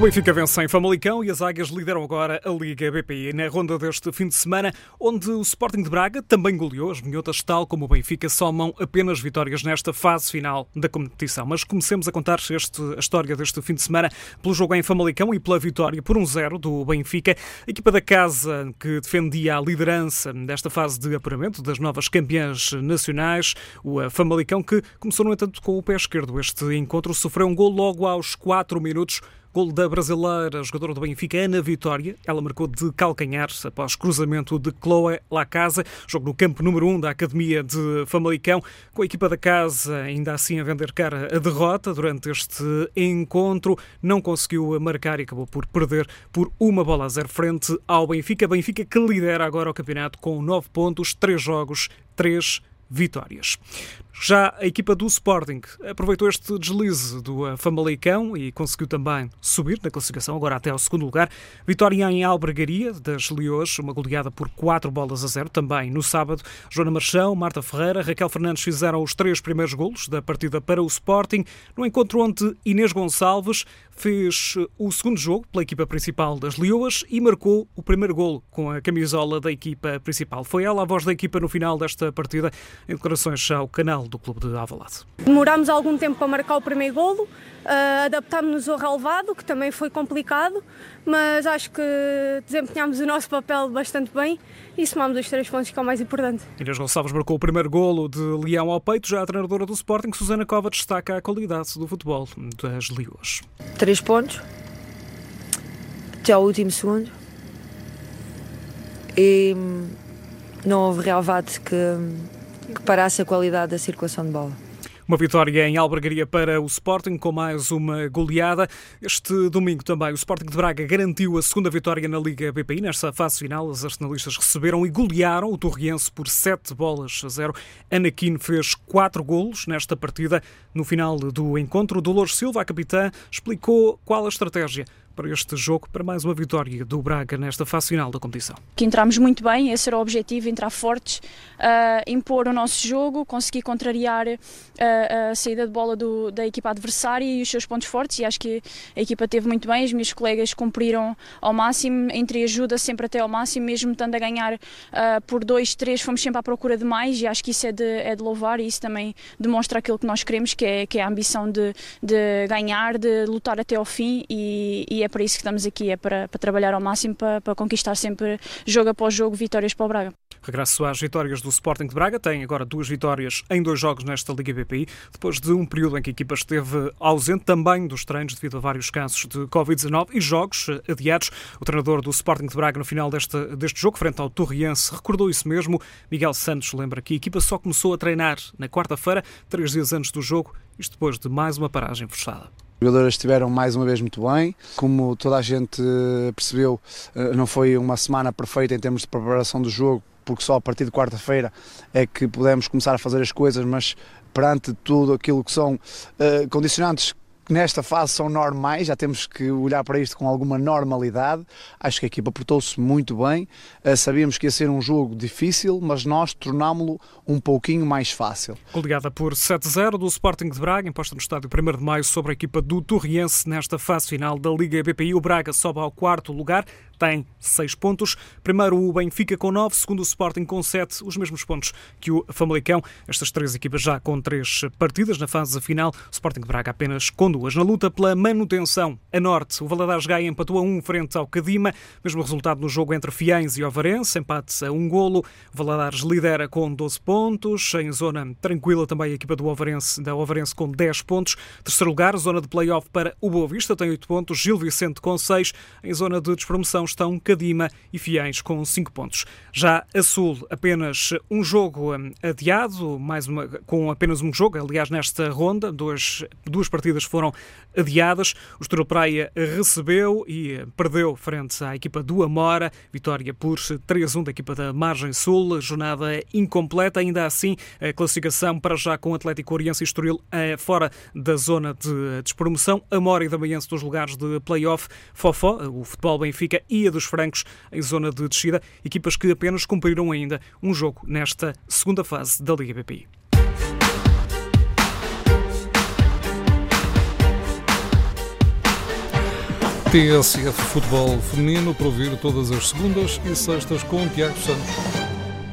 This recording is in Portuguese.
O Benfica vence em Famalicão e as Águias lideram agora a Liga BPI na ronda deste fim de semana, onde o Sporting de Braga também goleou as minhotas, tal como o Benfica somam apenas vitórias nesta fase final da competição. Mas comecemos a contar este, a história deste fim de semana pelo jogo em Famalicão e pela vitória por 1-0 do Benfica. A equipa da casa que defendia a liderança desta fase de apuramento das novas campeãs nacionais, o Famalicão, que começou, no entanto, com o pé esquerdo. Este encontro sofreu um gol logo aos 4 minutos Gol da brasileira, jogadora do Benfica, Ana Vitória. Ela marcou de calcanhar após cruzamento de Chloe Lacasa. Jogo no campo número 1 da Academia de Famalicão, com a equipa da casa ainda assim a vender cara a derrota durante este encontro. Não conseguiu marcar e acabou por perder por uma bola a zero frente ao Benfica. Benfica que lidera agora o campeonato com 9 pontos, 3 jogos, 3 vitórias. Já a equipa do Sporting aproveitou este deslize do eh, Famalicão e conseguiu também subir na classificação, agora até ao segundo lugar. Vitória em Albergaria, das Leões, uma goleada por 4 bolas a 0, também no sábado. Joana Marchão, Marta Ferreira, Raquel Fernandes fizeram os três primeiros golos da partida para o Sporting, no encontro onde Inês Gonçalves fez o segundo jogo pela equipa principal das Leoas e marcou o primeiro golo com a camisola da equipa principal. Foi ela a voz da equipa no final desta partida, em declarações ao canal do clube de Alvalade. Demorámos algum tempo para marcar o primeiro golo, uh, adaptámos-nos ao relevado, que também foi complicado, mas acho que desempenhámos o nosso papel bastante bem e somámos os três pontos, que é o mais importante. Inês Gonçalves marcou o primeiro golo de Leão ao peito, já a treinadora do Sporting, Susana Cova, destaca a qualidade do futebol das Leões. Três pontos, até ao último segundo, e não houve relevado que que parasse a qualidade da circulação de bola. Uma vitória em Albergaria para o Sporting, com mais uma goleada. Este domingo também o Sporting de Braga garantiu a segunda vitória na Liga BPI. Nesta fase final, os arsenalistas receberam e golearam o Torriense por 7 bolas a 0. Anakin fez 4 golos nesta partida. No final do encontro, Dolores Silva, a capitã, explicou qual a estratégia para este jogo, para mais uma vitória do Braga nesta fase final da competição. Que entramos muito bem, esse era o objetivo, entrar fortes, uh, impor o nosso jogo, conseguir contrariar uh, a saída de bola do, da equipa adversária e os seus pontos fortes e acho que a equipa teve muito bem, os meus colegas cumpriram ao máximo, entre ajuda sempre até ao máximo, mesmo estando a ganhar uh, por 2, 3, fomos sempre à procura de mais e acho que isso é de, é de louvar e isso também demonstra aquilo que nós queremos, que é, que é a ambição de, de ganhar, de lutar até ao fim e, e é para isso que estamos aqui, é para, para trabalhar ao máximo para, para conquistar sempre jogo após jogo vitórias para o Braga. Regresso às vitórias do Sporting de Braga. Tem agora duas vitórias em dois jogos nesta Liga BPI, depois de um período em que a equipa esteve ausente também dos treinos devido a vários casos de Covid-19 e jogos adiados. O treinador do Sporting de Braga, no final deste, deste jogo, frente ao Torriense, recordou isso mesmo. Miguel Santos lembra que a equipa só começou a treinar na quarta-feira, três dias antes do jogo, isto depois de mais uma paragem forçada. As jogadoras estiveram mais uma vez muito bem. Como toda a gente eh, percebeu, eh, não foi uma semana perfeita em termos de preparação do jogo, porque só a partir de quarta-feira é que pudemos começar a fazer as coisas, mas perante tudo aquilo que são uh, condicionantes que nesta fase são normais, já temos que olhar para isto com alguma normalidade. Acho que a equipa portou-se muito bem. Uh, sabíamos que ia ser um jogo difícil, mas nós tornámo-lo um pouquinho mais fácil. Goleada por 7-0 do Sporting de Braga, imposta no estádio 1 de maio sobre a equipa do Torriense nesta fase final da Liga BPI. O Braga sobe ao quarto lugar, tem 6 pontos. Primeiro o Benfica com 9, segundo o Sporting com 7, os mesmos pontos que o Famalicão. Estas três equipas já com 3 partidas na fase final. Sporting de Braga apenas com duas. Na luta pela manutenção, a Norte, o Valadares Gaia empatou a 1 frente ao Cadima. Mesmo resultado no jogo entre Fiães e Ovarense, empate a um golo. O Valadares lidera com 12 pontos. Em zona tranquila também a equipa do Ovarense, da Ovarense com 10 pontos. Terceiro lugar, zona de play-off para o Boa Vista, tem 8 pontos. Gil Vicente com 6. Em zona de despromoção estão Cadima e Fiéis com 5 pontos. Já a Sul, apenas um jogo hum, adiado, mais uma, com apenas um jogo, aliás, nesta ronda, duas, duas partidas foram adiadas. O Estoril Praia recebeu e perdeu frente à equipa do Amora, vitória por 3-1 da equipa da Margem Sul, jornada incompleta, ainda assim a classificação para já com Atlético Oriense e Estoril é fora da zona de despromoção, Amora e Damaense dos lugares de play-off, Fofó, o futebol Benfica e a dos Francos em zona de descida, equipas que apenas cumpriram ainda um jogo nesta segunda fase da Liga BPI. TSF Futebol Feminino para ouvir todas as segundas e sextas com Tiago Santos.